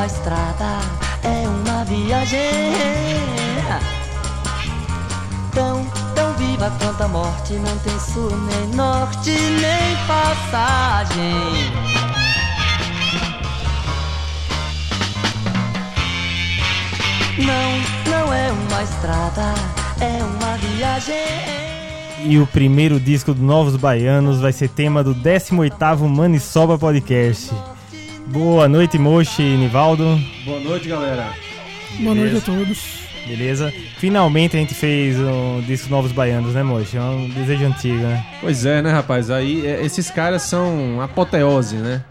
uma estrada, é uma viagem. Tão, tão viva quanto a morte, não tem sul nem norte, nem passagem. Não, não é uma estrada, é uma viagem. E o primeiro disco do Novos Baianos vai ser tema do 18º Manisoba Podcast. Boa noite, Mochi e Nivaldo. Boa noite, galera. Boa noite a todos. Beleza? Finalmente a gente fez um disco Novos Baianos, né, Mochi? É um desejo antigo, né? Pois é, né, rapaz? Aí é, esses caras são apoteose, né?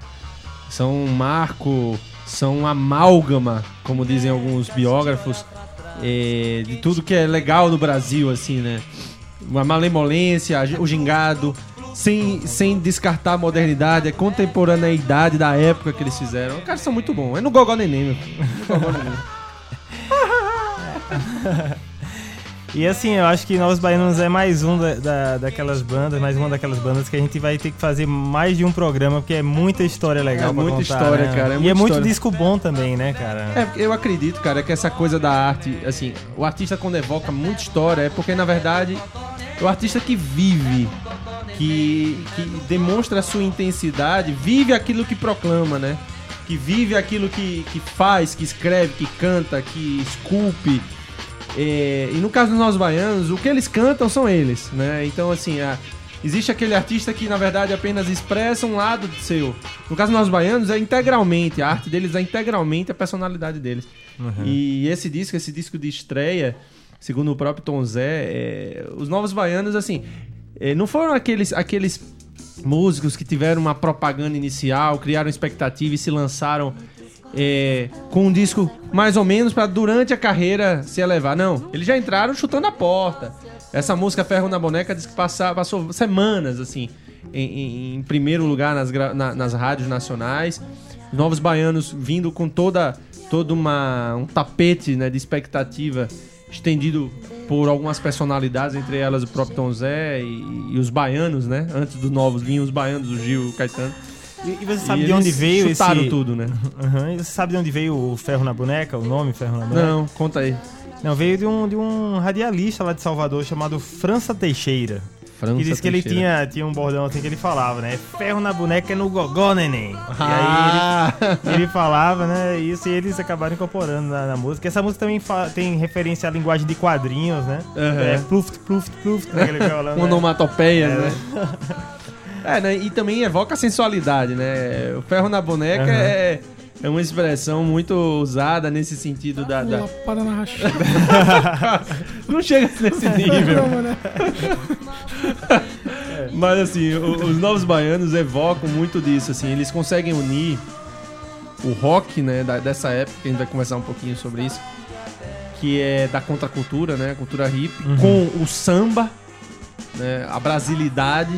São um marco, são um amálgama, como dizem alguns biógrafos, é, de tudo que é legal no Brasil, assim, né? Uma malemolência, o gingado, sem, sem descartar a modernidade, a contemporaneidade da época que eles fizeram. Os caras são muito bons. É no Gogó Neném, meu. No Gogó Neném. E assim, eu acho que Novos Baianos é mais um da, da- daquelas bandas, mais uma daquelas bandas que a gente vai ter que fazer mais de um programa, porque é muita história legal É muita contar, história, né? cara, é e é muito disco bom também, né, cara? É, eu acredito, cara, que essa coisa da arte, assim, o artista quando evoca muita história é porque, na verdade, é o artista que vive, que, que demonstra a sua intensidade, vive aquilo que proclama, né? Que vive aquilo que, que faz, que escreve, que canta, que esculpe. É, e no caso dos nossos baianos, o que eles cantam são eles, né? Então, assim, a- existe aquele artista que, na verdade, apenas expressa um lado seu. No caso dos nossos baianos, é integralmente, a arte deles é integralmente a personalidade deles. E esse disco, esse disco de estreia, segundo o próprio Tom Zé, é, os novos baianos, assim, é, não foram aqueles, aqueles músicos que tiveram uma propaganda inicial, criaram expectativa e se lançaram é, com um disco mais ou menos pra durante a carreira se elevar. Não, eles já entraram chutando a porta. Essa música Ferro na Boneca diz que passa- passou semanas assim em, em- em primeiro lugar nas, na- nas rádios nacionais. Novos baianos vindo com toda todo uma, um tapete né, de expectativa estendido por algumas personalidades, entre elas o próprio Tom Zé e, e os baianos, né? Antes dos novos vinham os baianos, o Gil o Caetano. E, e você sabe E de onde veio esse... chutaram tudo, né? Uhum. E você sabe de onde veio o Ferro na Boneca, o nome Ferro na Boneca? Não, conta aí. Não, veio de um, de um radialista lá de Salvador chamado França Teixeira. França que disse que ele tinha, tinha um bordão assim que ele falava, né? Ferro na boneca é no gogó, neném. Ah, E aí ele, ele falava, né? Isso e eles acabaram incorporando na, na música. Essa música também tem referência à linguagem de quadrinhos, né? Aham. É pluft, pluft, pluft, né? Aquele violão, né? onomatopeia, É, né? É, né? E também evoca a sensualidade, né? O ferro na boneca Aham. é, é uma expressão muito usada nesse sentido da. da- Lapada na rachada. Não chega nesse nível. Não, né? Mas assim, o- os novos baianos evocam muito disso, assim, eles conseguem unir o rock, né, da- dessa época, que a gente vai conversar um pouquinho sobre isso, que é da contracultura, né, a cultura hip, com o samba, né, a brasilidade,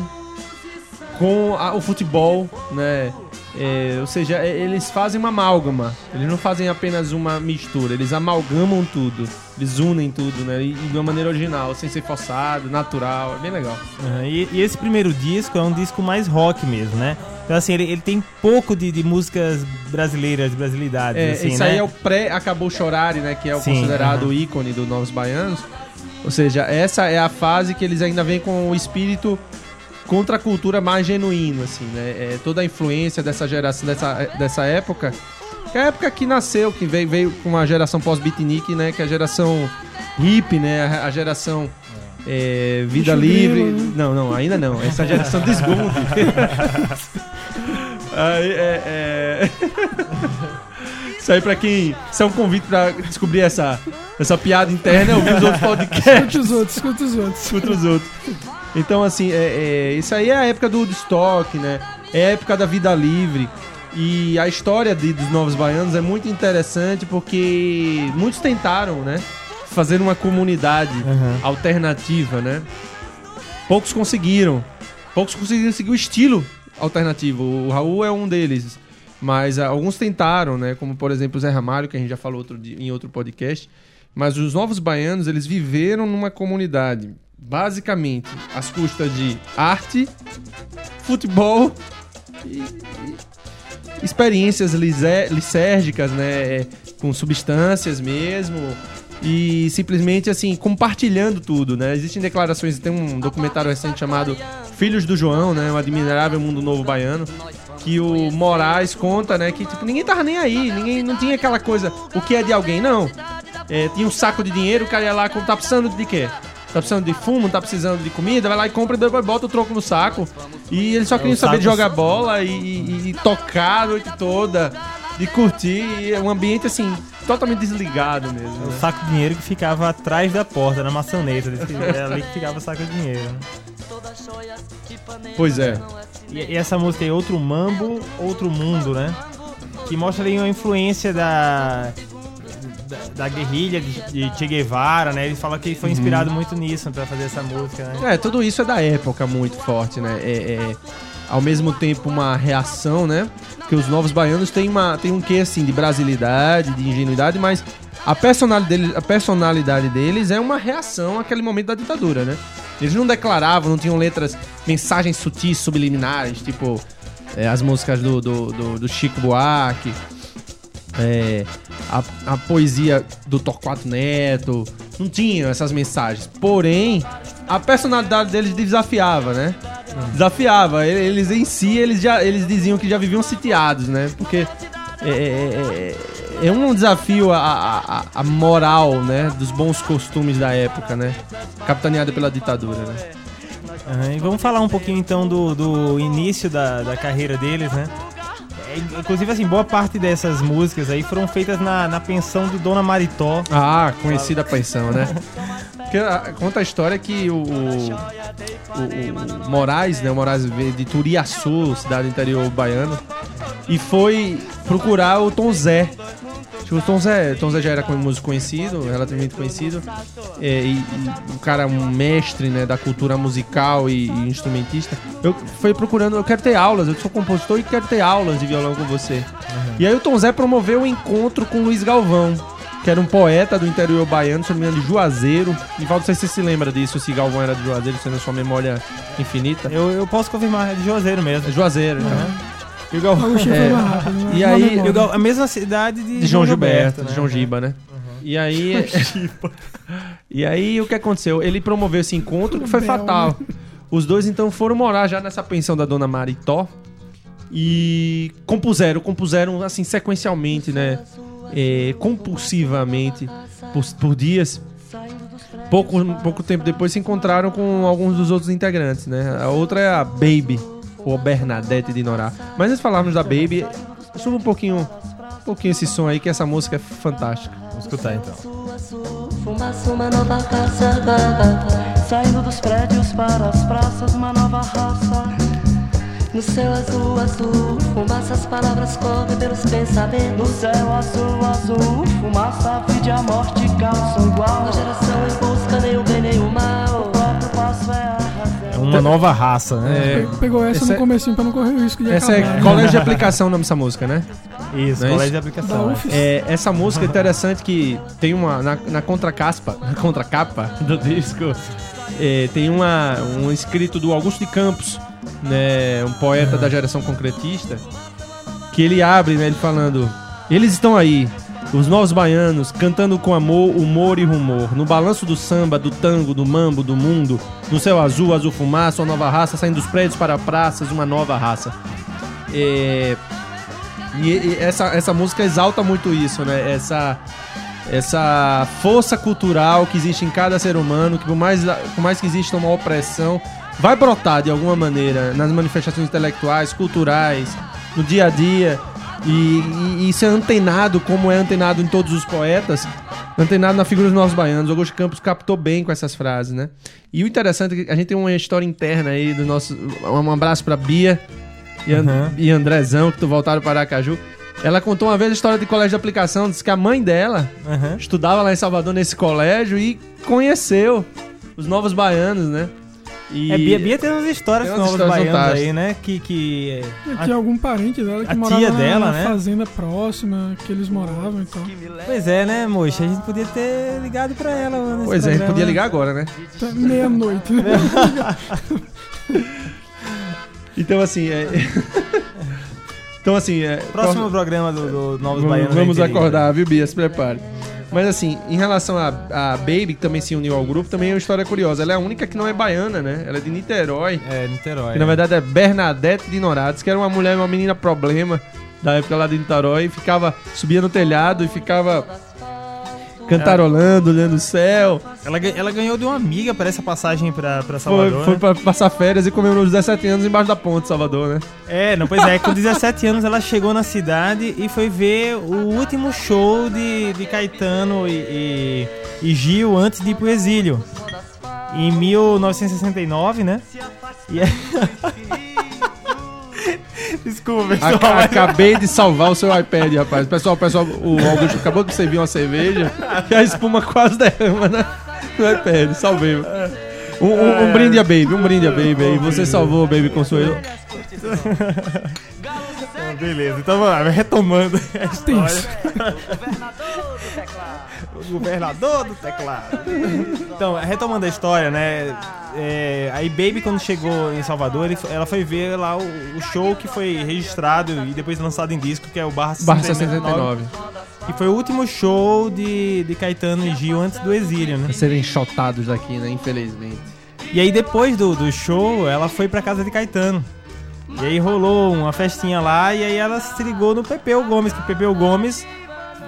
com a- o futebol, né, é, ou seja, é, eles fazem uma amálgama, eles não fazem apenas uma mistura, eles amalgamam tudo, eles unem tudo, né, e, de uma maneira original, sem ser forçado, natural, é bem legal. Aham, E, e esse primeiro disco é um disco mais rock mesmo, né? Então, assim, ele, ele tem pouco de, de músicas brasileiras, de brasilidades, É, assim, isso né? aí é o pré Acabou Chorare, né? Que é o Sim, considerado o ícone do Novos Baianos. Ou seja, essa é a fase que eles ainda vêm com o espírito contra a cultura mais genuíno, assim, né? É, toda a influência dessa geração, dessa, dessa época. Que é a época que nasceu, que veio, veio com a geração pós-beatnik, né? Que é a geração hip, né? A, a geração é, vida livre. Não, não, ainda não. Essa é geração desgunde. Aí é. é... Isso aí pra quem. Isso é um convite pra descobrir essa, essa piada interna, ouvir os outros podcasts. Escute os outros, escute os outros. escuta os outros. Então, assim, é, é, isso aí é a época do Woodstock, né? É a época da vida livre. E a história de- dos Novos Baianos é muito interessante porque muitos tentaram, né? Fazer uma comunidade Aham. alternativa, né? Poucos conseguiram. Poucos conseguiram seguir o estilo alternativo. O Raul é um deles. Mas ah, alguns tentaram, né? Como, por exemplo, o Zé Ramalho, que a gente já falou outro dia- em outro podcast. Mas os novos baianos, eles viveram numa comunidade, basicamente, às custas de arte, futebol e, e- experiências lisé- lisérgicas, né? Com substâncias mesmo. E simplesmente assim, compartilhando tudo, né? Existem declarações, tem um documentário recente chamado Filhos do João, né? O Admirável Mundo Novo Baiano. Que o Moraes conta, né? Que tipo, ninguém tava nem aí, ninguém não tinha aquela coisa, o que é de alguém, não. É, tinha um saco de dinheiro, o cara ia lá, tá precisando de quê? Tá precisando de fumo, tá precisando de comida, vai lá e compra e depois bota o troco no saco. E eles só queriam o saber de jogar bola e, e- e tocar a noite toda, de curtir. E é um ambiente assim, totalmente desligado mesmo. O né? saco de dinheiro que ficava atrás da porta, na maçaneta. Era ali que ficava o saco de dinheiro. né? Pois é. E, e essa música aí, Outro Mambo, Outro Mundo, né? Que mostra ali uma influência da. Da, da guerrilha de, de Che Guevara, né? Ele fala que foi inspirado muito nisso pra fazer essa música, né? É, tudo isso é da época muito forte, né? É, é, ao mesmo tempo uma reação, né? Porque os novos baianos têm, uma, têm um quê, assim, de brasilidade, de ingenuidade, mas a personalidade, deles, a personalidade deles é uma reação àquele momento da ditadura, né? Eles não declaravam, não tinham letras, mensagens sutis, subliminares, tipo é, as músicas do, do, do, do Chico Buarque, é, a, a poesia do Torquato Neto, não tinham essas mensagens. Porém, a personalidade deles desafiava, né? Desafiava. Eles em si, eles já eles diziam que já viviam sitiados, né? Porque é, é, é- é um desafio a, a, a- moral, né? Dos bons costumes da época, né? Capitaneada pela ditadura, né? E vamos falar um pouquinho então do, do início da, da carreira deles, né? É, inclusive, assim, boa parte dessas músicas aí foram feitas na, na pensão de Dona Maritó. Ah, conhecida pensão, né? Porque, ah, conta a história que o, o, o- o Moraes, né? O Moraes de Turiaçu, cidade interior baiano, e foi procurar o Tom Zé. Tipo, o Tom Zé, Tom Zé já era um músico conhecido, relativamente conhecido, é, e, e um cara, um mestre né, da cultura musical e, e instrumentista. Eu fui procurando, eu quero ter aulas, eu sou compositor e quero ter aulas de violão com você. E aí o Tom Zé promoveu o encontro com o Luiz Galvão, que era um poeta do interior baiano, se não me engano, de Juazeiro. E Valdo, não sei se você se lembra disso, se Galvão era de Juazeiro, sendo a sua memória infinita. Eu, eu posso confirmar, é de Juazeiro mesmo. É Juazeiro, então. E o É. mais rápido, né? E aí- e o Gal- a mesma cidade de, De João Gilberto, né? de João Giba, né? E aí. e aí o que aconteceu? Ele promoveu esse encontro que foi Bel, fatal. Os dois então foram morar já nessa pensão da dona Maritó e compuseram, compuseram assim sequencialmente, né? É, compulsivamente por, por dias. Pouco, pouco tempo depois se encontraram com alguns dos outros integrantes, né? A outra é a Baby, ou Bernadette de Norá. Mas antes de falarmos da Baby, suba um pouquinho, um pouquinho esse som aí, que essa música é fantástica. Vamos escutar então. Fumaça, uma nova caça Saindo dos prédios para as praças Uma nova raça No céu azul, azul Fumaça, as palavras correm pelos pensamentos No céu azul, azul Fumaça, a vida e a morte calçam igual A geração em busca nem o bem nem o mal uma nova raça, né? É, Pe- Pegou essa, Essa no é- comecinho pra não correr o risco de essa acabar. é colégio de aplicação o nome dessa música, né? Isso, Não é colégio isso? de aplicação. É. É, essa música é interessante que tem uma. Na, na contracaspa, na contracapa do disco, é, tem uma, um escrito do Augusto de Campos, né? Um poeta da geração concretista, que ele abre, né? Ele falando. Eles estão aí, os novos baianos, cantando com amor, humor e rumor. No balanço do samba, do tango, do mambo, do mundo. No céu azul, azul fumaça, uma nova raça, saindo dos prédios para praças, uma nova raça. É, e, essa, essa música exalta muito isso, né? Essa, essa força cultural que existe em cada ser humano, que por mais, por mais que exista uma opressão, vai brotar de alguma maneira nas manifestações intelectuais, culturais, no dia a dia. E, e, e isso é antenado, como é antenado em todos os poetas, antenado na figura dos nossos baianos. Augusto Campos captou bem com essas frases, né? E o interessante é que a gente tem uma história interna aí do nosso. Um abraço pra Bia e, And- Uhum. e Andrezão, que tu voltaram para Aracaju. Ela contou uma vez a história de colégio de aplicação, disse que a mãe dela Aham. estudava lá em Salvador nesse colégio e conheceu os novos baianos, né? E É, Bia, Bia tem umas histórias Tem com umas novos histórias baianos fantásticas. aí, né? Que. que E Tinha algum parente dela que a morava na, dela, na né? fazenda próxima, que eles moravam e tal. Pois é, né, moça? A gente podia ter ligado pra ela. nesse Pois é, a gente programa. podia ligar agora, né? Até Meia-noite, né? Então, assim, é... Então, assim. É, Próximo programa do, do Novos Vamos, Baianos. vamos acordar, viu, Bia? Se prepare. Mas assim, em relação a, a Baby, que também se uniu ao grupo, também é uma história curiosa. Ela é a única que não é baiana, né? Ela é de Niterói. É, Niterói. Que na verdade é Bernadette de Norados, que era uma mulher, uma menina problema da época lá de Niterói. Ficava, subia no telhado e ficava cantarolando, olhando o céu. Ela, ela ganhou de uma amiga para essa passagem pra, pra Foi, Salvador. foi né? pra passar férias e comemorou os 17 anos embaixo da ponte, Salvador, né? É, não, pois é, com 17 anos ela chegou na cidade e foi ver o último show de, de Caetano e, e, e Gil antes de ir pro exílio. Em 1969, né? E aí... Desculpa, pessoal. Aca- acabei de salvar o seu iPad, rapaz. Pessoal, pessoal, o Augusto acabou de servir uma cerveja e a espuma quase derrama né? no iPad. Salvei. Um, um- um brinde a Baby, um brinde a Baby aí. Você salvou o Baby Consuelo. Beleza, então vamos lá, retomando a história. o governador do teclado. Então, retomando a história, né? é, aí Baby, quando chegou em Salvador, ela foi ver lá o, o show que foi registrado e depois lançado em disco, que é o Barra Barra 69, 69. que foi o último show de, de Caetano e Gil antes do exílio, né? Pra serem chotados daqui, né? Infelizmente. E aí depois do, do show, ela foi pra casa de Caetano. E aí rolou uma festinha lá e aí ela se ligou no Pepeu Gomes, que o Pepeu Gomes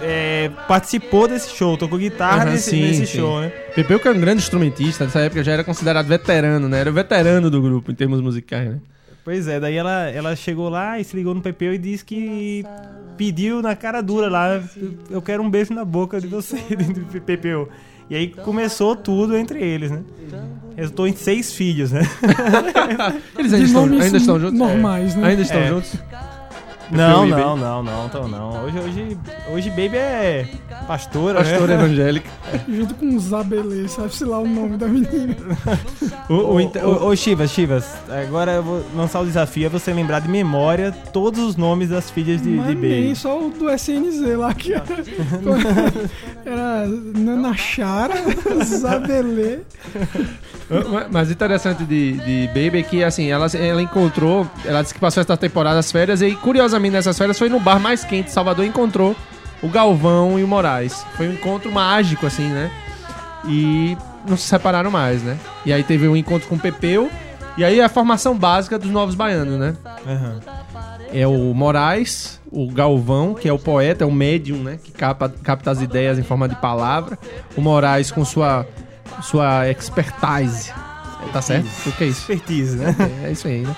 é, participou desse show, tocou guitarra Aham, nesse, sim, nesse sim. show, né? Pepeu, que é um grande instrumentista, nessa época já era considerado veterano, né? Era o veterano do grupo em termos musicais, né? Pois é, daí ela, ela chegou lá e se ligou no Pepeu e disse que pediu na cara dura lá, eu quero um beijo na boca de você, de Pepeu. E aí começou tudo entre eles, né? Resultou em seis filhos, né? Eles ainda estão, ainda estão juntos? normais, né? Ainda estão É. juntos? Não, não, não, não, então não. Hoje, hoje, hoje Baby é pastora, Pastora né? evangélica. Junto com Zabelê, sabe-se lá o nome da menina. Ô, inter- ô, ô, Chivas, Chivas, agora eu vou lançar o desafio, é você lembrar de memória todos os nomes das filhas de, Mas de nem Baby. só o do SNZ lá que era, era Nana Chara, Zabelê. Mas- interessante de, de Baby é que, assim, ela, ela encontrou, ela disse que passou essa temporada as férias e, curiosamente, nessas férias foi no bar mais quente de Salvador e encontrou o Galvão e o Moraes. Foi um encontro mágico, assim, né? E não se separaram mais, né? E aí teve um encontro com o Pepeu e aí a formação básica dos Novos Baianos, né? Aham. É o Moraes, o Galvão, que é o poeta, é o médium, né? Que capta, capta as ideias em forma de palavra. O Moraes com sua, sua expertise. Tá certo? O que é isso? Expertise, né? É, é isso aí, né?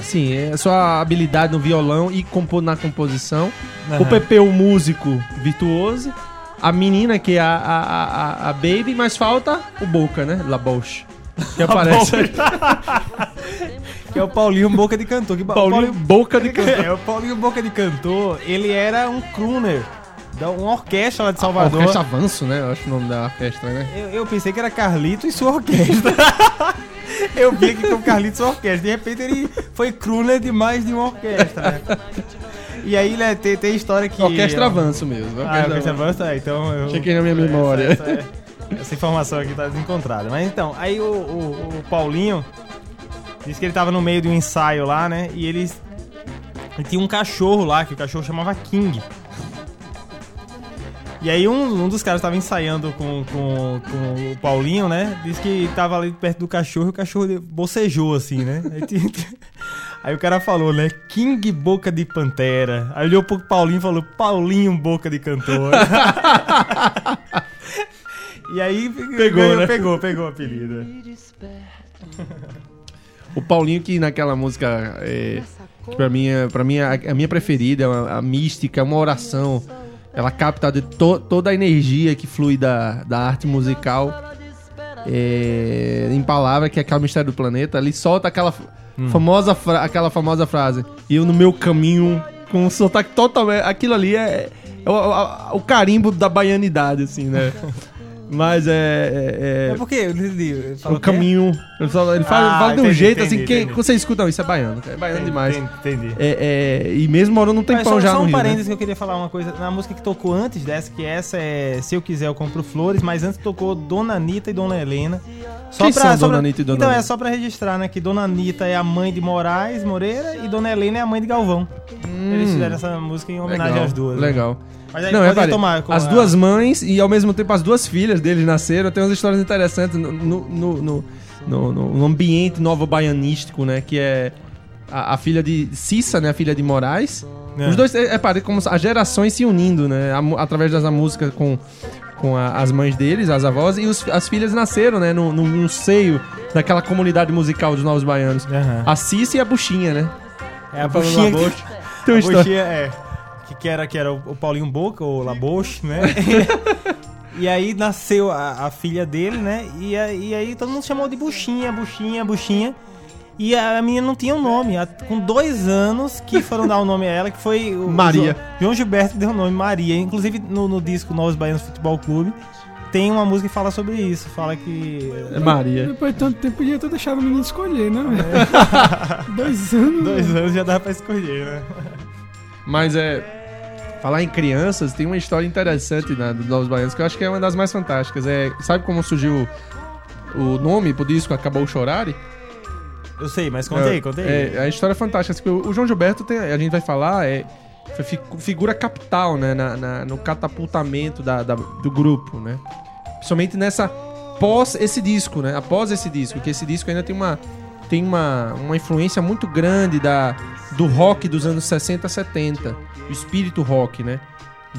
Sim, é a sua habilidade no violão e compor na composição. O Aham. Pepe, o músico virtuoso. A menina, que é a, a, a, a Baby, mas falta o Boca, né? La Bouche. Que aparece. Que é o Paulinho Boca de Cantor. Que, Paulinho Boca de Cantor. É, o Paulinho Boca de Cantor, ele era um crooner, da uma orquestra lá de A Salvador. Orquestra Avanço, né? Eu acho o nome da orquestra, né? Eu, eu pensei que era Carlito e sua orquestra. eu vi aqui com Carlito e sua orquestra. De repente ele foi crooner de mais de uma orquestra, né? E aí, né, tem, tem história que... Orquestra Avanço mesmo. Ah, orquestra Avanço, é, então eu... Chequei na minha memória. Essa, essa- essa informação aqui tá desencontrada. Mas então, aí o, o- o Paulinho disse que ele tava no meio de um ensaio lá, né? E eles. E tinha um cachorro lá, que o cachorro chamava King. E aí um, um dos caras tava ensaiando com, com, com o Paulinho, né? Disse que tava ali perto do cachorro e o cachorro bocejou assim, né? Aí, o cara falou, né? King Boca de Pantera. Aí olhou pro Paulinho e falou, Paulinho Boca de Cantor. e aí Pegou, ganhou- né? pegou, pegou o apelido. O Paulinho que naquela música, é, que pra mim, é, pra mim é a, a minha preferida, a, a mística, é uma oração. Ela capta de to- toda a energia que flui da, da arte musical é, em palavra, que é aquela Mistério do Planeta. Ele solta aquela famosa, fra- aquela famosa frase. Eu no meu caminho, com um sotaque totalmente... Aquilo ali é, é o, a- o carimbo da baianidade, assim, né? Mas é... é- É porque ele, ele falou o que é- caminho. Ele fala, ele fala, Ah, fala de um entendi, jeito assim, entendi, que entendi. você escuta, não, isso é baiano, cara, é baiano demais. Entendi. entendi. É, é, e mesmo morando um Mas tempão só, já só no um Rio, né? parênteses que eu queria falar uma coisa. Na música que tocou antes dessa, que essa é Se Eu Quiser Eu Compro Flores, mas antes tocou Dona Anitta e Dona Helena, Só Quem pra, são só Dona pra- Anitta e Dona Então, é só pra registrar, né? Que Dona Anitta é a mãe de Moraes Moreira e Dona Helena é a mãe de Galvão. Eles fizeram essa música em homenagem Hum. Legal, às duas. né? Legal. Mas aí Não, pode repare, tomar as a- duas mães e ao mesmo tempo as duas filhas deles nasceram. Tem umas histórias interessantes no, no, no, no, no- ambiente novo-baianístico, né? Que é a, a filha de Cissa, né? A filha de Moraes. É. Os dois, é, é como as gerações se unindo, né? a através das músicas com, com a- as mães deles, as avós, e os- as filhas nasceram, né? No, no, no seio daquela comunidade musical dos Novos Baianos. Aham. A Cissa e a Buchinha, né? É a Falando buchinha. Laboche. que- Tem uma a história. buchinha, é. Que, que era, que era o o Paulinho Boca, ou Laboche, né? e aí nasceu a, a filha dele, né? E, a- e aí todo mundo chamou de Buchinha, Buchinha, Buchinha. E a, a menina não tinha um nome. A- com dois anos que foram dar o nome a ela, que foi o Maria. Jo- João Gilberto deu o nome Maria. Inclusive no, no disco Novos Baianos Futebol Clube tem uma música que fala sobre isso. Fala que. É Maria. Depois de tanto tempo, podia ter deixado o menino escolher, né? velho? Dois anos. Dois anos já dava pra escolher, né? Mas é. Falar em crianças, tem uma história interessante na, dos Novos Baianos que eu acho que é uma das mais fantásticas. É, sabe como surgiu o nome pro disco Acabou Chorare? Eu sei, mas contei, é, contei. É, a história é fantástica. assim, O João Gilberto, tem, a gente vai falar, é, figura capital né, na- na- no catapultamento da- da- do grupo, né? Principalmente nessa. Pós esse disco, né? Após esse disco, que esse disco ainda tem uma. Tem uma, uma influência muito grande da, do rock dos anos 60, 70. O espírito rock, né?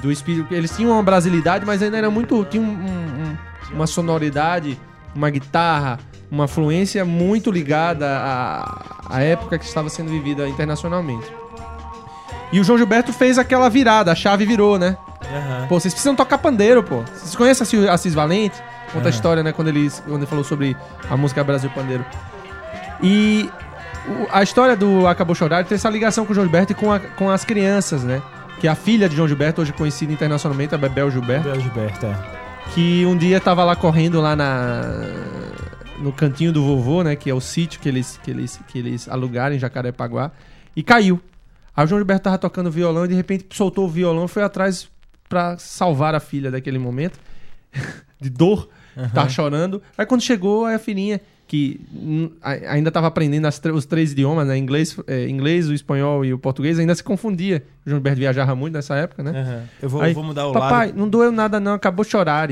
Do espírito. Eles tinham uma brasilidade, mas ainda era muito. Tinha um- um- uma sonoridade, uma guitarra, uma fluência muito ligada à, à época que estava sendo vivida internacionalmente. E o João Gilberto fez aquela virada, a chave virou, né? Aham. Pô, vocês precisam tocar pandeiro, pô. Vocês conhecem a Cis- a Cis Valente? Conta a Aham. história, né? Quando ele, quando ele falou sobre a música Brasil Pandeiro. E o- a história do Acabou Chorar tem essa ligação com o João Gilberto e com, a- com as crianças, né? Que a filha de João Gilberto, hoje conhecida internacionalmente, a Bebel Gilberto, Bel Gilberto, é. Que um dia tava lá correndo lá na no cantinho do vovô, né, que é o sítio que eles que eles que eles alugaram em Jacarepaguá e caiu. Aí o João Gilberto tava tocando violão e de repente soltou o violão e foi atrás pra salvar a filha daquele momento de dor, tá chorando. Aí quando chegou aí a filhinha que ainda tava aprendendo os três idiomas, né, inglês, é, inglês, o espanhol e o português, ainda se confundia. O João Gilberto viajava muito nessa época, né? Aham. Eu vou, Aí, vou mudar o Papai, lado. não doeu nada não, acabou chorar,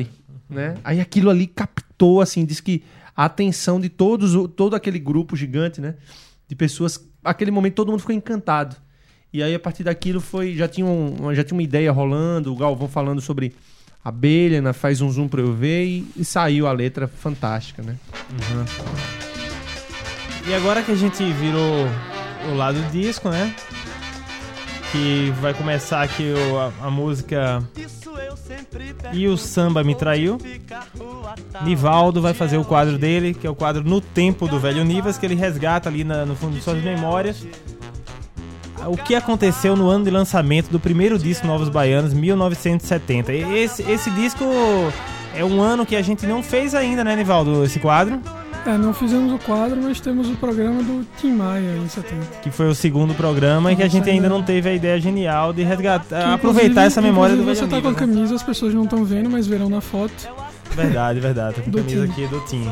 né? Aí aquilo ali captou, assim, diz que a atenção de todos, todo aquele grupo gigante, né? De pessoas, aquele momento todo mundo ficou encantado. E aí a partir daquilo foi, já tinha, um- já tinha uma ideia rolando, o Galvão falando sobre abelha, né? faz um zoom pra eu ver e, e saiu a letra fantástica, né? E agora que a gente virou o lado disco, né? Que vai começar aqui a, a música E o Samba Me Traiu. Nivaldo vai fazer o quadro dele, que é o quadro No Tempo do Velho Nivas, que ele resgata ali na- no fundo de suas memórias. O que aconteceu no ano de lançamento do primeiro disco Novos Baianos, 1970. E Esse, esse disco é um ano que a gente não fez ainda, né, Nivaldo? Esse quadro. É, não fizemos o quadro, mas temos o programa do Tim Maia em 70. que foi o segundo programa e que a gente ainda ainda- não teve a ideia genial de resgatar, Que, aproveitar essa memória do Você tá com a né? camisa, as pessoas não estão vendo, mas verão na foto. Verdade, verdade. Tô com a camisa aqui do Tim.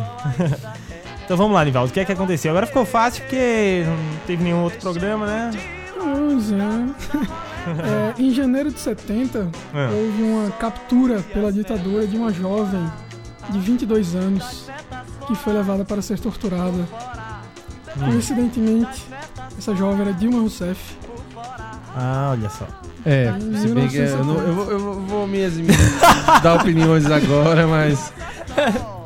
então vamos lá, Nivaldo. O que é que aconteceu? Agora ficou fácil porque não teve nenhum outro programa, né? Pois é. É, em janeiro de 70, É. houve uma captura pela ditadura de uma jovem de 22 anos que foi levada para ser torturada. Coincidentemente, essa jovem era Dilma Rousseff. Ah, olha só. É, Em se bem que eu, não- 1970. eu vou, eu vou- me eximir dar opiniões agora, mas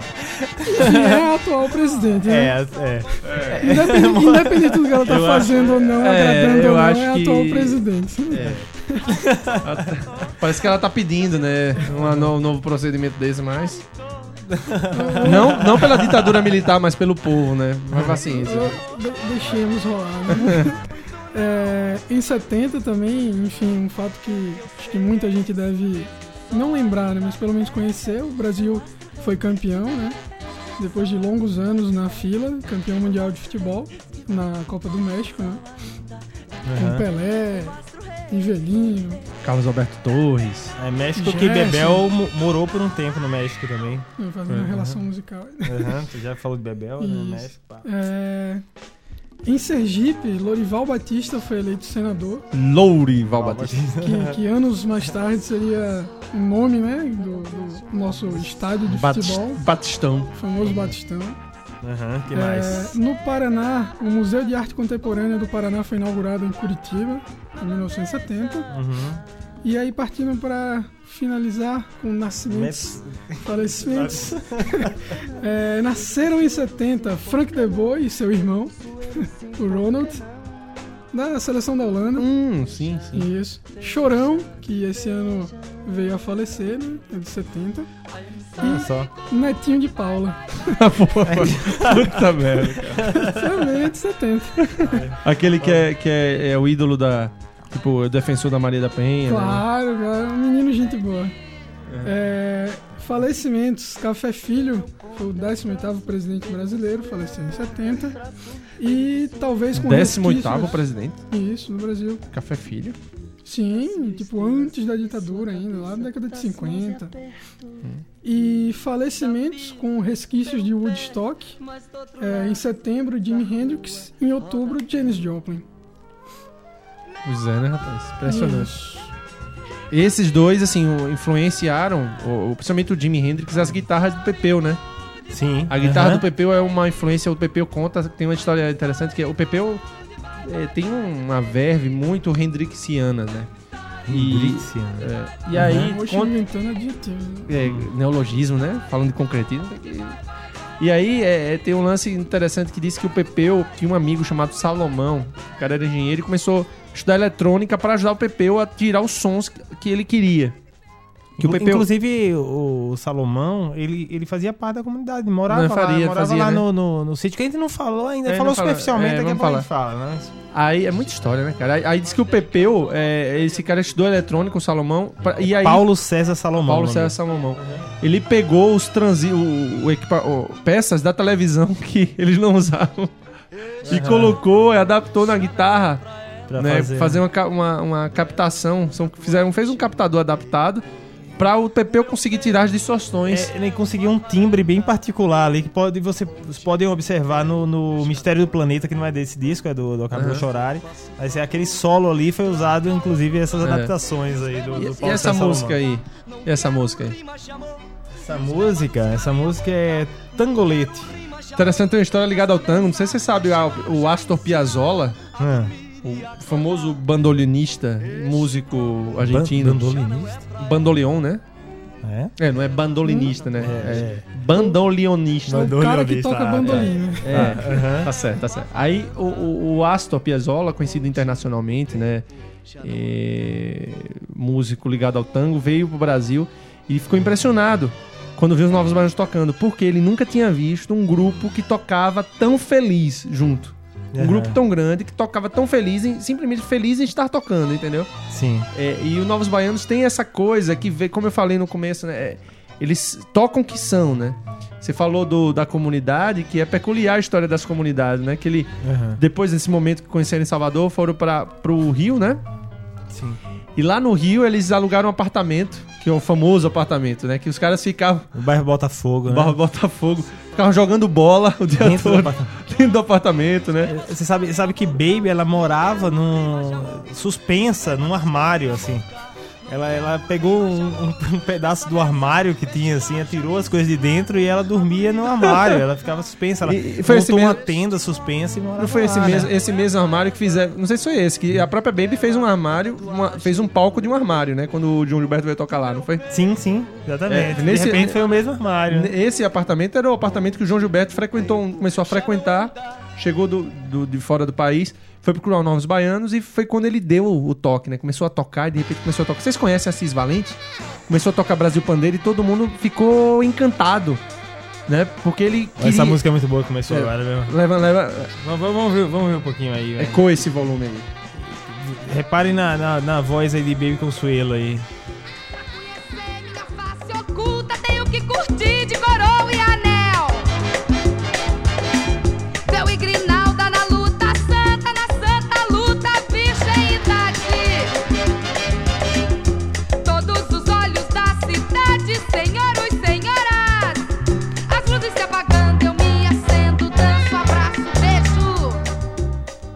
Que é a atual presidente, né? É, é. Independente, independente do que ela tá Eu fazendo ou não, É, agradando eu ou não, acho é a que- atual presidente. Parece que ela tá pedindo, né? Um no- novo procedimento desse, mas. não, não pela ditadura militar, mas pelo povo, né? Mas paciência. Deixemos rolar, né? É, em 70 também, enfim, um fato que acho que muita gente deve não lembrar, né, mas pelo menos conhecer, o Brasil foi campeão, né? Depois de longos anos na fila, campeão mundial de futebol na Copa do México, né? Com Aham. Pelé, Ivelino, Carlos Alberto Torres. É México que Gerson. Bebel mo- morou por um tempo no México também. fazendo uma Uhum. relação musical. Aham, tu já falou de Bebel, né? No. México. pá. É, em Sergipe, Lorival Batista foi eleito senador, Lourival Batista. que, que anos mais tarde seria o nome né, do, do nosso estádio de futebol, Batistão. o famoso Batistão. Aham, que É, mais? no Paraná, o Museu de Arte Contemporânea do Paraná foi inaugurado em Curitiba, em 1970. Uhum. E aí partindo para finalizar com nascimentos, falecimentos. É, nasceram em 70 Frank De Boer e seu irmão, o Ronald, da seleção da Holanda. Hum, sim, sim. Isso. Chorão, que esse ano veio a falecer, né? É de 70. Olha só. Netinho de Paula, Puta merda, cara. também é de 70. Aquele que, é, que é, é o ídolo da. Tipo, defensor da Maria da Penha. né? Claro, cara, um menino gente boa. É, falecimentos, Café Filho, foi o 18º presidente brasileiro, faleceu em 70. E talvez com 18 resquícios- presidente. Isso, no Brasil. Café Filho. Sim, tipo antes da ditadura ainda, lá na década de 50. E falecimentos com resquícios de Woodstock. é, em setembro, Jimi Hendrix. Em outubro, Janis Joplin. Pois é, né, rapaz? Impressionante. Isso. Esses dois, assim, influenciaram, principalmente o Jimi Hendrix, as guitarras do Pepeu, né? Sim. A guitarra aham. do Pepeu é uma influência, o Pepeu conta, tem uma história interessante que é, o Pepeu é, tem uma verve muito hendrixiana, né? E, Hendrixiana. é, e aí, adjetivos. né? é, neologismo, né? Falando de concretismo. tem que- E aí é, é, tem um lance interessante que diz que o Pepeu tinha um amigo chamado Salomão, o cara era engenheiro e começou estudar eletrônica para ajudar o Pepeu a tirar os sons que, ele queria. Que o Pepeu Inclusive, o Salomão, ele, ele fazia parte da comunidade, morava Não, lá, faria, morava fazia, lá né? no, no, no sítio, que a gente não falou ainda, É, falou superficialmente, é, daqui a pouco a gente fala, né? Aí é muita história, né, cara? Aí, aí diz que o Pepeu, é, esse cara estudou eletrônica, o Salomão, pra- e aí Paulo César Salomão. Paulo César Salomão. Ele pegou os transi o, o equipa- o- peças da televisão que eles não usavam e colocou e adaptou na guitarra, Pra né? fazer. Fazer, uma, ca- uma, uma captação, são, fizeram, fez um captador adaptado para o Pepeu conseguir tirar as distorções. É, ele conseguiu um timbre bem particular ali que pode, você, vocês podem observar no, no Mistério do Planeta, que não é desse disco, é do, do Acabou Aham. Chorare. Mas é aquele solo ali foi usado, inclusive, essas É. adaptações aí do, E, do e Paulo essa música aí? E essa música aí? Essa música, essa música é Tangolete. Interessante, tem uma história ligada ao tango. Não sei se você sabe, o Astor Piazzolla, o famoso bandolinista, músico argentino. Bandolinista? Bandoleon, né? É? É, não é bandolinista, né? É, É, bandolionista. É o cara que toca ah, bandolim, né? É, tá certo, tá certo. Aí o, o, o Astor Piazzolla, conhecido internacionalmente, né? é, músico ligado ao tango, veio pro Brasil e ficou impressionado quando viu os Novos Baianos tocando, porque ele nunca tinha visto um grupo que tocava tão feliz junto. Um Aham. grupo tão grande que tocava tão feliz, em, simplesmente feliz em estar tocando, entendeu? Sim. É, e o Novos Baianos tem essa coisa que, vê, como eu falei no começo, né? é, eles tocam que são, né? Você falou do, da comunidade, que é peculiar a história das comunidades, né? Que ele, Aham. depois desse momento que conheceram em Salvador, foram para pro Rio, né? Sim. E lá no Rio eles alugaram um apartamento, que é o famoso apartamento, né? Que os caras ficavam, O bairro Botafogo, né? Barra Botafogo, ficavam jogando bola o dia Dentro do todo apartamento. dentro do apartamento, né? Você sabe, sabe que Baby, ela morava num... suspensa num armário, assim. Ela, ela pegou um, um- pedaço do armário que tinha, assim, atirou as coisas de dentro e ela dormia no armário. Ela ficava suspensa. Ela E- foi montou uma mesmo- tenda suspensa e morava Não foi esse lá, mesmo, né? esse mesmo armário que fizeram. Não sei se foi esse, que a própria Baby fez um armário, uma- fez um palco de um armário, né? Quando o João Gilberto veio tocar lá, não foi? Sim, sim, exatamente. É, nesse- de repente foi o mesmo armário. né? Esse apartamento era o apartamento que o João Gilberto frequentou, começou a frequentar, chegou do, do- de fora do país, foi procurar Novos Baianos e foi quando ele deu o, toque, né? Começou a tocar e de repente começou a tocar. Vocês conhecem Assis Valente? Começou a tocar Brasil Pandeiro e todo mundo ficou encantado, né? Porque ele queria... Essa música é muito boa, começou É. agora mesmo. Leva, leva... Vamos, vamos, ver, vamos ver um pouquinho aí. velho. Ecoa esse volume aí. Reparem na, na, na voz aí de Baby Consuelo aí.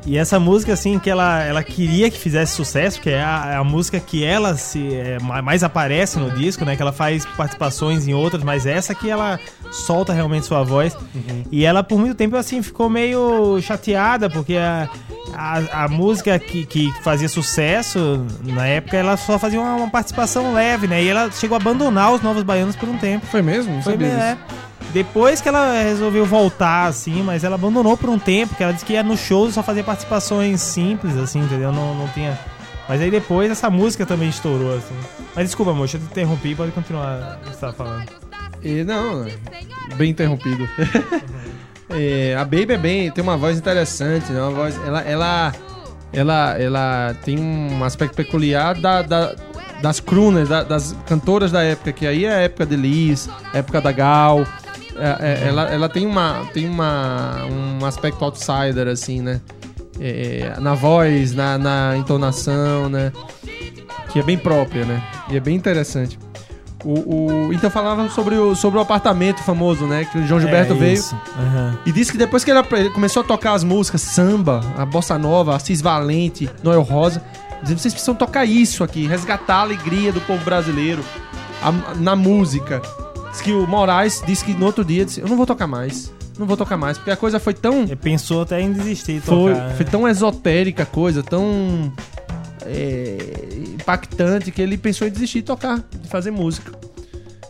E essa música, assim, que ela, ela queria que fizesse sucesso, que é a, a música que ela se é, ma- mais aparece no disco, né? Que ela faz participações em outras, mas essa que ela solta realmente sua voz. E ela, por muito tempo, assim, ficou meio chateada, porque a, a, a música que, que fazia sucesso, na época, ela só fazia uma, uma participação leve, né? E ela chegou a abandonar os Novos Baianos por um tempo. Foi mesmo? Não Foi sabia é. Depois que ela resolveu voltar, assim, mas ela abandonou por um tempo, que ela disse que ia no show só fazer participações simples, assim, entendeu? Não, não tinha. Mas aí depois essa música também estourou, assim. Mas desculpa, moça, eu te interrompi, pode continuar o que você tava falando. E não, bem interrompido. É, a Baby é bem, tem uma voz interessante, né? Uma voz, ela, ela, ela, ela tem um aspecto peculiar da, da- das crooners, da- das cantoras da época, que aí é a época de Liz, época da Gal. É, é, ela, ela tem uma, tem uma, um aspecto outsider assim, né? É, na voz, na, na entonação, né? Que é bem própria, né? E é bem interessante. O, o- então falavam sobre o, sobre o apartamento famoso, né? Que o João Gilberto É veio isso. Aham. e disse que depois que ele começou a tocar as músicas samba, a bossa nova, Assis Valente, Noel Rosa, dizendo vocês precisam tocar isso aqui, resgatar a alegria do povo brasileiro a- na música. Diz que o Moraes disse que no outro dia disse: Eu não vou tocar mais, não vou tocar mais, porque a coisa foi tão. Ele pensou até em desistir de Foi, tocar. né? foi tão esotérica a coisa, tão é, impactante que ele pensou em desistir de tocar, de fazer música.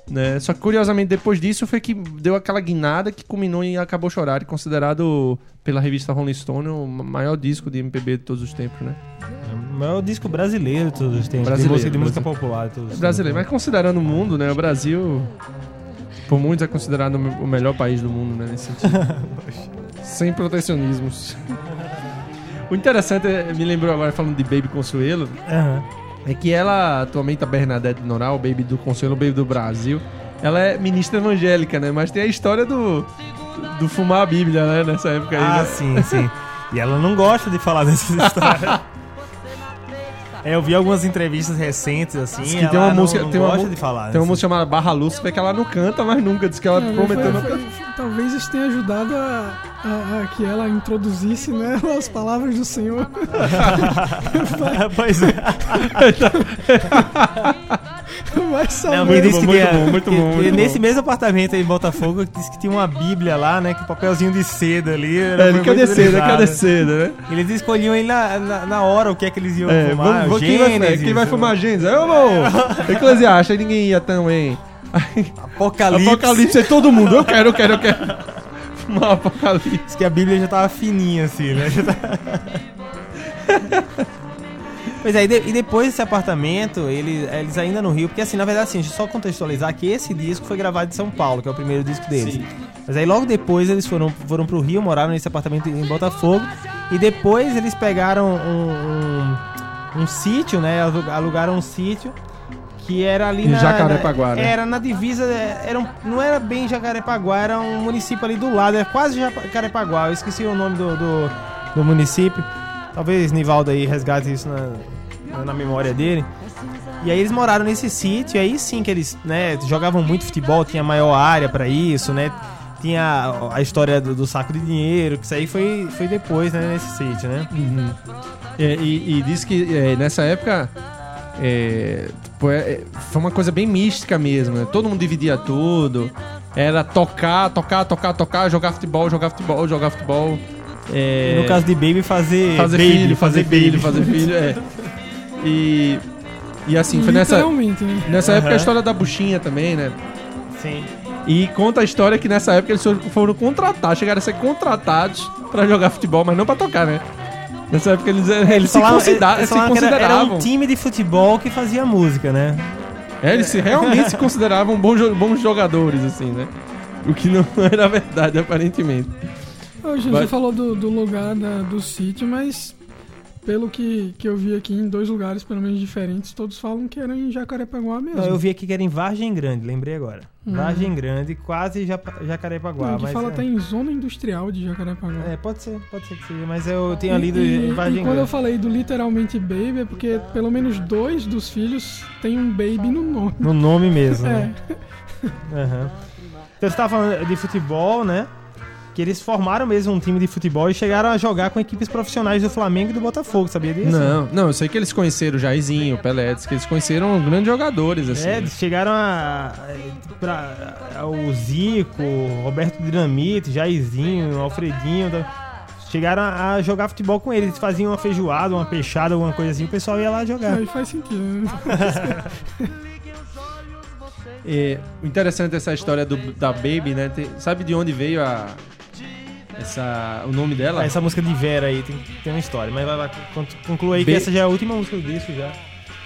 Né? Só que curiosamente depois disso foi que deu aquela guinada que culminou em Acabou Chorar, e considerado pela revista Rolling Stone o maior disco de MPB de todos os tempos, né? O maior disco brasileiro de todos os tempos. Brasileiro, de música, de música popular de todos os Brasileiro, mas considerando o mundo, né? O Brasil, por muitos, é considerado o melhor país do mundo, né? Nesse sentido. Sem protecionismos. O interessante, é- me lembrou agora falando de Baby Consuelo, Aham. é que ela, atualmente a Bernadette Noral, Baby do Consuelo, Baby do Brasil, ela é ministra evangélica, né? Mas tem a história do, do fumar a Bíblia, né? Nessa época aí. Ah, né? sim, sim. E ela não gosta de falar dessas histórias. É, eu vi algumas entrevistas recentes, assim. Diz que ela tem uma não, música, não tem uma, gosta de falar. tem uma dessas- música chamada Barra Lúcifer que ela não canta, mas nunca. Diz que ela Não, prometeu foi- não foi- talvez isso tenha ajudado a, a- a que ela introduzisse né, as palavras do Senhor. pois é. Vai Não, me disse que muito tinha- bom, muito que- bom, que muito nesse bom. mesmo apartamento aí em Botafogo, disse que tinha uma bíblia lá, né? Que o papelzinho de seda ali. Era É, muito ele quer utilizado. descer, né? Eles escolhiam aí na, na, na hora o que é que eles iam É, fumar. vamos, vamos- quem, vai, Gênesis, quem vai fumar Gênesis? Eu vou! Eclesiastes, aí ninguém ia também. Apocalipse. Apocalipse, aí todo mundo. Eu quero, eu quero, eu quero. Fumar Apocalipse. Que a Bíblia já tava fininha assim, né? Pois é, e, de- e depois desse apartamento, eles, eles ainda no Rio, porque assim, na verdade, assim, deixa eu só contextualizar que esse disco foi gravado em São Paulo, que é o primeiro disco deles. Mas aí logo depois eles foram, foram pro Rio, moraram nesse apartamento em Botafogo, e depois eles pegaram um, um, um sítio, né? alu- Alugaram um sítio. Que era ali Em na. Jacarepaguá, na- né? Era na divisa. Era um- não era bem Jacarepaguá, era um município ali do lado, era quase Jacarepaguá. Eu esqueci o nome do, do, do município. Talvez Nivaldo aí resgate isso na, na memória dele. E aí eles moraram nesse sítio, e aí sim que eles, né, jogavam muito futebol, tinha maior área pra isso, né? Tinha a, história do, do saco de dinheiro, que isso aí foi, foi depois, né, nesse sítio, né? É, e, e diz que é, nessa época é, tipo, é, foi uma coisa bem mística mesmo. né? Todo mundo dividia tudo. Era tocar, tocar, tocar, tocar, jogar futebol, jogar futebol, jogar futebol. É, no caso de Baby, fazer, fazer baby, filho, fazer, filho, baby. fazer filho, é. E, e assim, foi nessa, né? nessa época a história da buchinha também, né? Sim. E conta a história que nessa época eles foram- contratados, chegaram a ser contratados pra jogar futebol, mas não pra tocar, né? Nessa época eles, eles se, considera- eles se que era, era consideravam. um time de futebol que fazia música, né? É, eles se, realmente se consideravam bons, jo- bons jogadores, assim, né? O que não era verdade, aparentemente. Ô, gente, Vai- falou do, do lugar da- do sítio, mas pelo que, que eu vi aqui em dois lugares, pelo menos diferentes, todos falam que era em Jacarepaguá mesmo. Não, eu vi aqui que era em Vargem Grande, lembrei agora. Vargem Grande, quase Japa- Jacarepaguá. Não, aqui mas fala é, até em zona industrial de Jacarepaguá. é, pode ser, pode ser que seja, mas eu tenho lido e, em Vargem e quando eu Grande. falei do literalmente baby é porque pelo menos dois dos filhos têm um baby no nome. No nome mesmo, É. né? Aham. Então você tava falando de futebol, né? Que eles formaram mesmo um time de futebol e chegaram a jogar com equipes profissionais do Flamengo e do Botafogo, sabia disso? Não, não, eu sei que eles conheceram o Jairzinho, o Pelé, que eles conheceram grandes jogadores, assim. É, eles chegaram a, pra, a- o Zico, Roberto Dinamite, Jairzinho, Alfredinho. da- chegaram a, a jogar futebol com eles. Eles faziam uma feijoada, uma peixada, alguma coisa assim. O pessoal ia lá jogar. Aí faz sentido. né? É, o interessante dessa história do, da Baby, né? tem- sabe de onde veio a. Essa, o nome dela? Essa música de Vera aí tem, tem uma história. Mas vai lá, con- conclua aí que Be- essa já é a última música do disco já.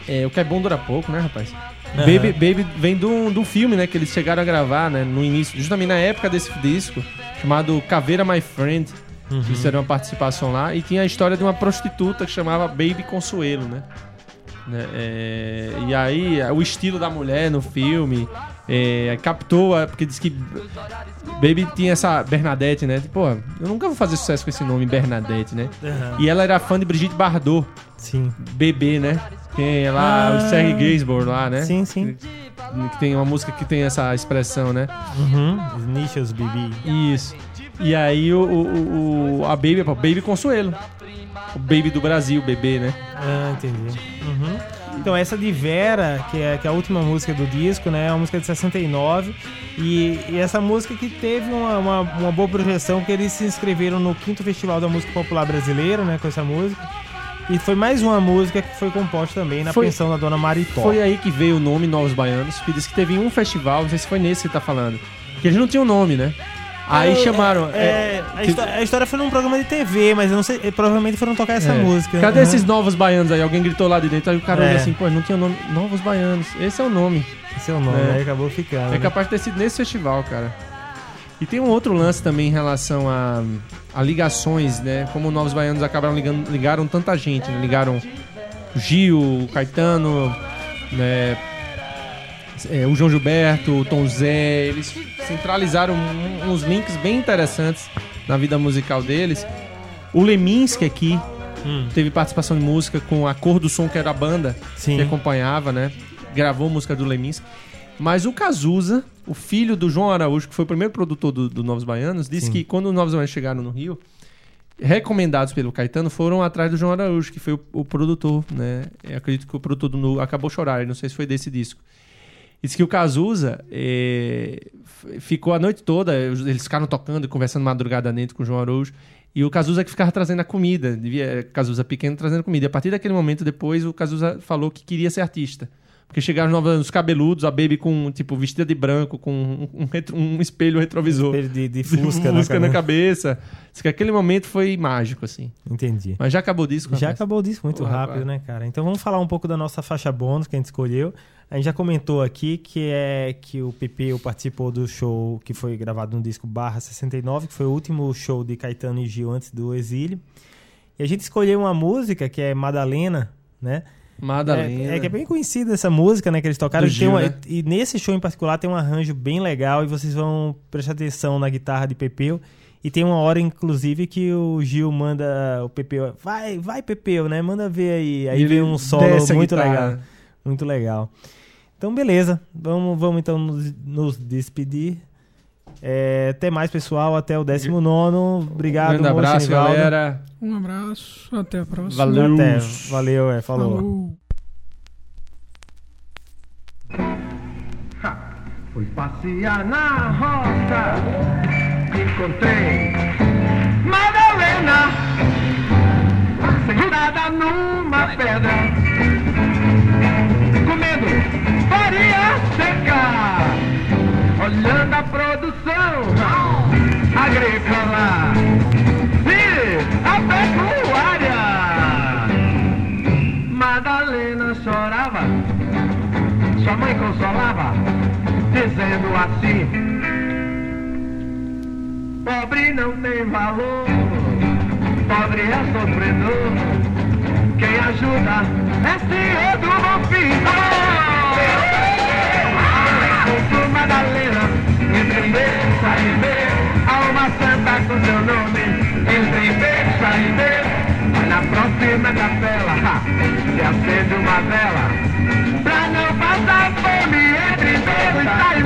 É, o que é bom dura pouco, né, rapaz? Baby, Baby vem do, do filme, né? Que eles chegaram a gravar, né? No início, justamente na época desse disco, chamado Caveira My Friend. Uhum. Fizeram uma participação lá. E tinha a história de uma prostituta que chamava Baby Consuelo, né? Né, é, e aí, o estilo da mulher no filme é, captou, a- porque diz que Baby tinha essa Bernadette, né? Pô, eu nunca vou fazer sucesso com esse nome, Bernadette, né? E ela era fã de Brigitte Bardot, Sim. bebê, né? Tem lá Ah. o Serge Gainsbourg lá, né? Sim, sim. Que tem uma música que tem essa expressão, né? Uhum. Snitches, Bibi. Isso. E aí o, o- o- a Baby, Baby Consuelo. O Baby do Brasil, bebê, né? Ah, entendi. Uhum. Então, essa de Vera, que é, que é a última música do disco, né? É uma música de 69. E, e essa música que teve uma, uma, uma boa projeção, que eles se inscreveram no quinto Festival da Música Popular Brasileira, né? Com essa música. E foi mais uma música que foi composta também na Foi- pensão da dona Maritó. Foi aí que veio o nome Novos Baianos, que disse que teve um festival, não sei se foi nesse que tá falando, que eles não tinham nome, né? Aí É, chamaram. é, é, a, a história foi num programa de TV, mas eu não sei. eh, Provavelmente foram tocar essa é. música. Cadê Uhum. esses novos baianos aí? Alguém gritou lá de dentro, aí o cara É. olhou assim, pô, não tinha nome. Novos baianos. Esse é o nome. Esse é o nome, É. aí acabou ficando. É capaz de ter sido nesse festival, cara. E tem um outro lance também em relação a, a ligações, né? Como Novos Baianos acabaram ligando, ligaram tanta gente, né? Ligaram o Gil, o Caetano, né? É, o João Gilberto, o Tom Zé, eles centralizaram um- uns links bem interessantes na vida musical deles. O Leminski aqui Hum. teve participação de música com a Cor do Som, que era a banda Sim. que acompanhava, né? Gravou música do Leminski. Mas o Cazuza, o filho do João Araújo, que foi o primeiro produtor do, do Novos Baianos, disse Sim. que quando os Novos Baianos chegaram no Rio, recomendados pelo Caetano, foram atrás do João Araújo, que foi o, o produtor, né? Eu acredito que o produtor do Nu acabou chorar, não sei se foi desse disco. Disse que o Cazuza f- ficou a noite toda, eles ficaram tocando e conversando madrugada dentro com o João Araújo. E o Cazuza que ficava trazendo a comida, devia, Cazuza pequeno trazendo comida. E a partir daquele momento, depois, o Cazuza falou que queria ser artista. Porque chegaram novos os cabeludos, a Baby com, tipo, vestida de branco, com um, um retro- um espelho retrovisor. Espelho de, de Fusca, Fusca né, na cabeça. Diz que aquele momento foi mágico, assim. Entendi. Mas já acabou o disco, Já rapaz? acabou disso muito Pô, rápido, rapaz. né, cara? Então vamos falar um pouco da nossa faixa bônus que a gente escolheu. A gente já comentou aqui que é que o Pepeu participou do show que foi gravado no disco Barra 69, que foi o último show de Caetano e Gil antes do exílio. E a gente escolheu uma música que é Madalena, né? Madalena. É, é que é bem conhecida essa música, né? Que eles tocaram. E Gil, uma- né? E nesse show em particular tem um arranjo bem legal e vocês vão prestar atenção na guitarra de Pepeu. E tem uma hora, inclusive, que o Gil manda o Pepeu. Vai, vai, Pepeu, né? Manda ver aí. Aí E vem um solo muito legal. Muito legal. Então, beleza. Vamos, vamos então nos, nos despedir. É, até mais, pessoal. Até o 19. Obrigado, Grande moço abraço, Anivaldo. galera. Um abraço, até a próxima. Valeu. Até. Valeu, é. falou. Falou. Fui passear na roça, encontrei Madalena sentada numa pedra, comendo farinha seca, olhando a produção agrícola e a pecuária. Madalena chorava sua mãe consolava, dizendo assim: Pobre não tem valor, pobre é sofredor. Quem ajuda é senhor do bom fim. Madalena, entra e ver. A uma alma santa com seu nome, entra e ver, na próxima capela, ha, se acende uma vela, pra não passar fome, entra e vê, sai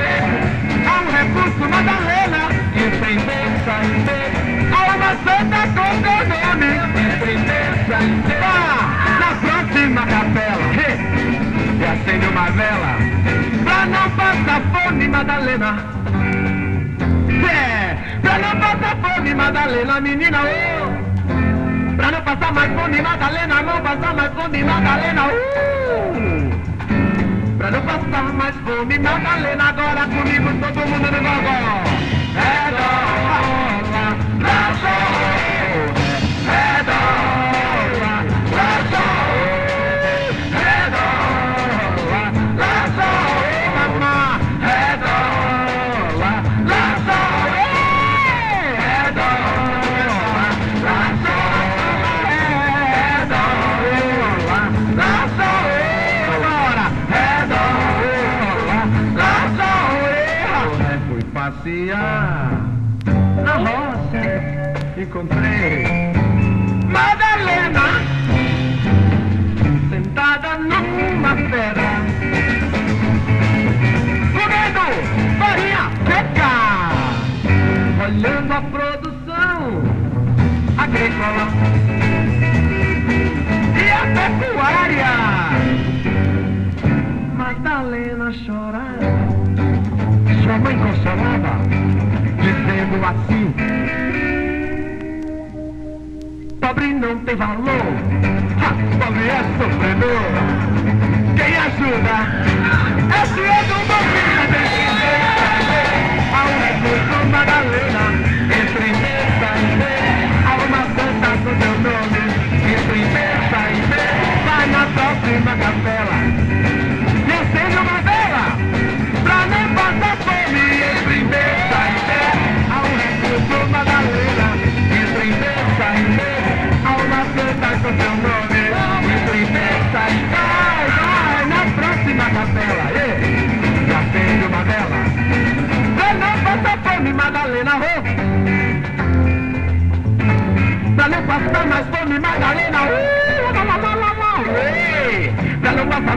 há um recurso Madalena, entra e ver. A uma alma santa com seu nome, entra e ver na próxima capela, he, se acende uma vela, bebo Madalena. É, pra não passar fome, Madalena, menina, ô. Pra não passar mais fome, Madalena, não passar mais fome, Madalena, uh. Pra não passar mais fome, Madalena, agora comigo todo mundo no gogó. É dólar, lá sou, Chorava, sua mãe consolava, dizendo assim. Pobre não tem valor, ha, pobre é sofredor. Quem ajuda é filho do desse Há um recurso Madalena, entre mesa e mesa, há uma santa com teu nome. Entre mesa e mesa, vai na próxima capela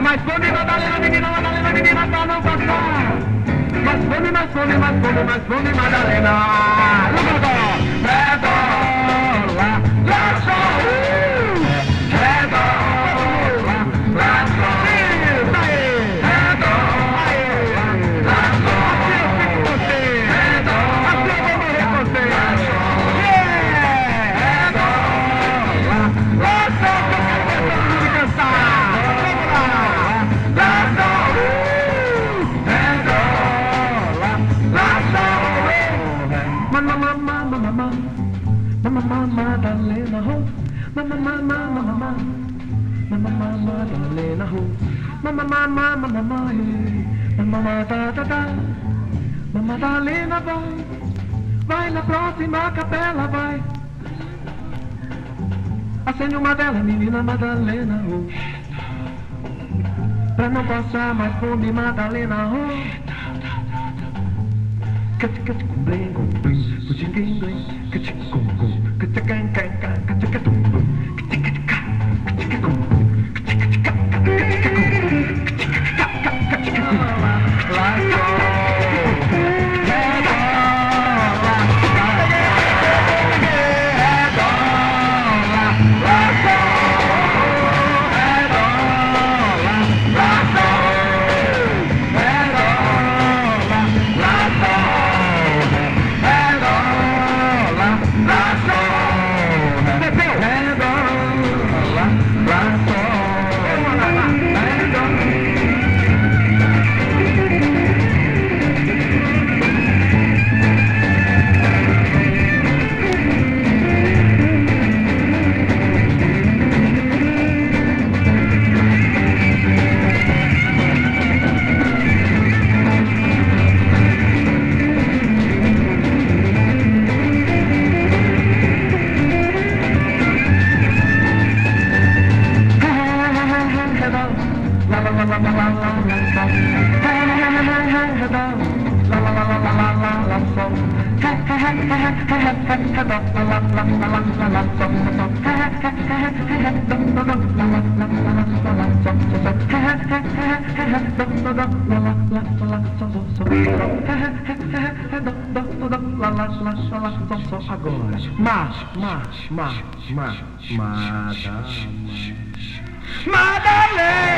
não passar mais fome, Madalena, menina, Madalena, menina, pra não passar. Mais fome, mais fome, mais fome, mais fome, Madalena. No gogó, é dólar, lá Madalena, oh. Mama, mama, mama, eh. mama, vai, vai na próxima capela, vai. Acende uma vela, menina Madalena, oh. Pra não passar mais fome, Madalena, oh. Agora, marcha, marcha, marcha, marcha, Madalena. Madalena!